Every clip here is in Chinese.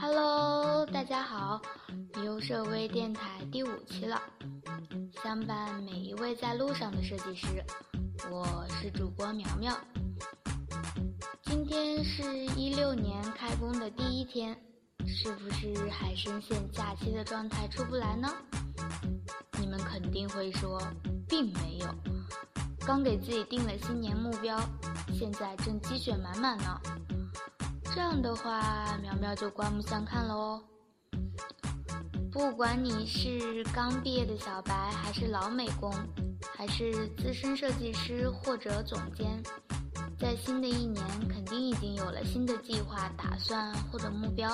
Hello，大家好，优设微电台第五期了，相伴每一位在路上的设计师，我是主播苗苗。今天是一六年开工的第一天，是不是还深陷假期的状态出不来呢？你们肯定会说，并没有，刚给自己定了新年目标，现在正积雪满满呢。这样的话，苗苗就刮目相看了哦。不管你是刚毕业的小白，还是老美工，还是资深设计师或者总监，在新的一年肯定已经有了新的计划、打算或者目标。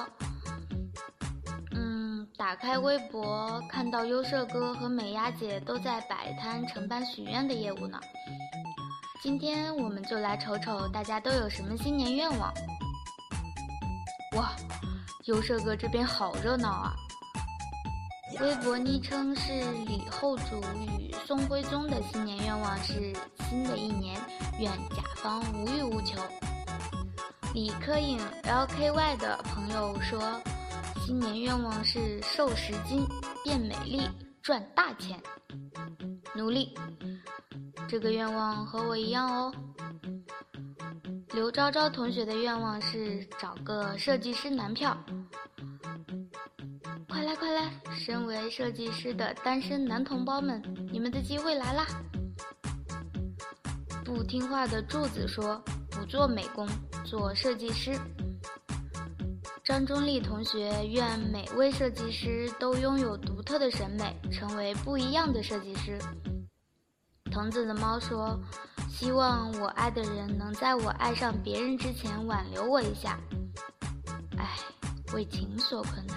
嗯，打开微博看到优设哥和美丫姐都在摆摊承办许愿的业务呢。今天我们就来瞅瞅大家都有什么新年愿望。哇，优社哥这边好热闹啊！微博昵称是李后主与宋徽宗的新年愿望是：新的一年愿甲方无欲无求。李科颖 LKY 的朋友说，新年愿望是瘦十斤变美丽赚大钱。努力，这个愿望和我一样哦。刘昭昭同学的愿望是找个设计师男票，快来快来！身为设计师的单身男同胞们，你们的机会来啦！不听话的柱子说不做美工，做设计师。张忠立同学愿每位设计师都拥有独特的审美，成为不一样的设计师。藤子的猫说。希望我爱的人能在我爱上别人之前挽留我一下。唉，为情所困呐。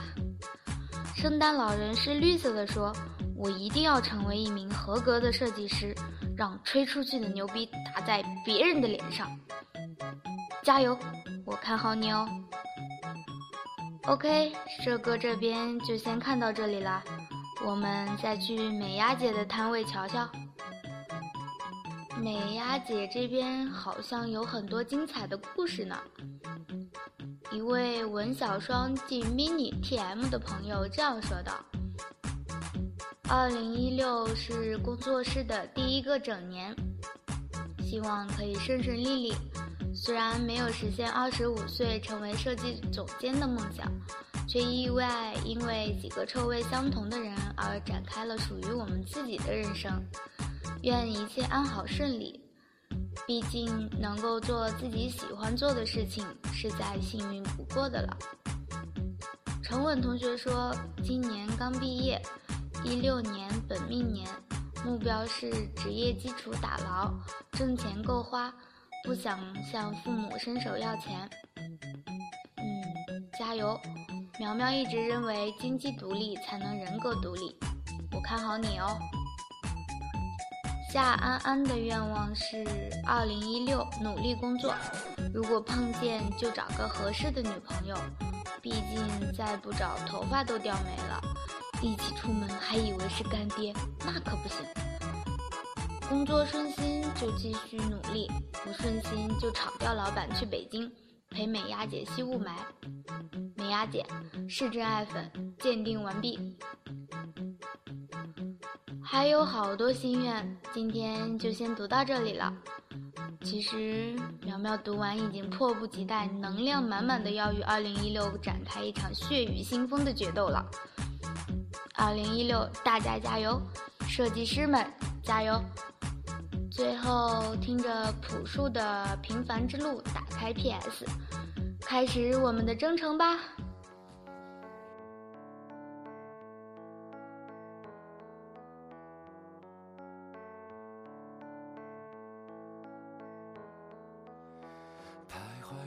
圣诞老人是绿色的，说：“我一定要成为一名合格的设计师，让吹出去的牛逼打在别人的脸上。”加油，我看好你哦。OK，社哥这边就先看到这里啦，我们再去美丫姐的摊位瞧瞧。美丫姐这边好像有很多精彩的故事呢。一位文小双进 mini TM 的朋友这样说道：“二零一六是工作室的第一个整年，希望可以顺顺利利。虽然没有实现二十五岁成为设计总监的梦想，却意外因为几个臭味相同的人而展开了属于我们自己的人生。”愿一切安好顺利。毕竟能够做自己喜欢做的事情，是再幸运不过的了。陈稳同学说，今年刚毕业，一六年本命年，目标是职业基础打牢，挣钱够花，不想向父母伸手要钱。嗯，加油！苗苗一直认为经济独立才能人格独立，我看好你哦。夏安安的愿望是二零一六努力工作，如果碰见就找个合适的女朋友，毕竟再不找头发都掉没了，一起出门还以为是干爹，那可不行。工作顺心就继续努力，不顺心就炒掉老板去北京陪美丫姐吸雾霾。美丫姐是真爱粉，鉴定完毕。还有好多心愿，今天就先读到这里了。其实苗苗读完已经迫不及待，能量满满的要与二零一六展开一场血雨腥风的决斗了。二零一六，大家加油，设计师们加油！最后听着朴树的《平凡之路》，打开 PS，开始我们的征程吧。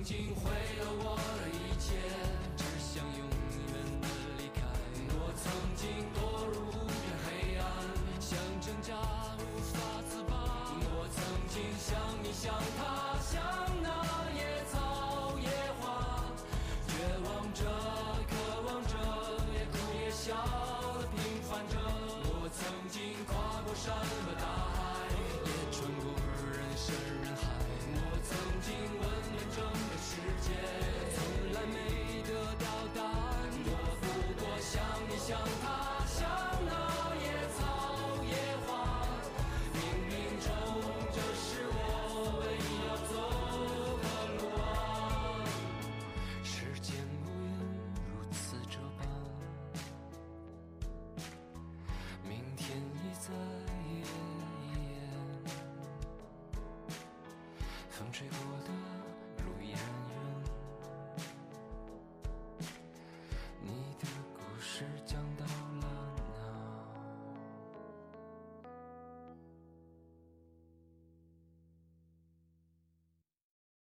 曾经毁了我的一切，只想永远的离开。我曾经堕入无边黑暗，想挣扎无法自拔。我曾经像你像他，像那野草野花，绝望着，渴望着，也哭也笑的平凡着。我曾经跨过山和大风吹过的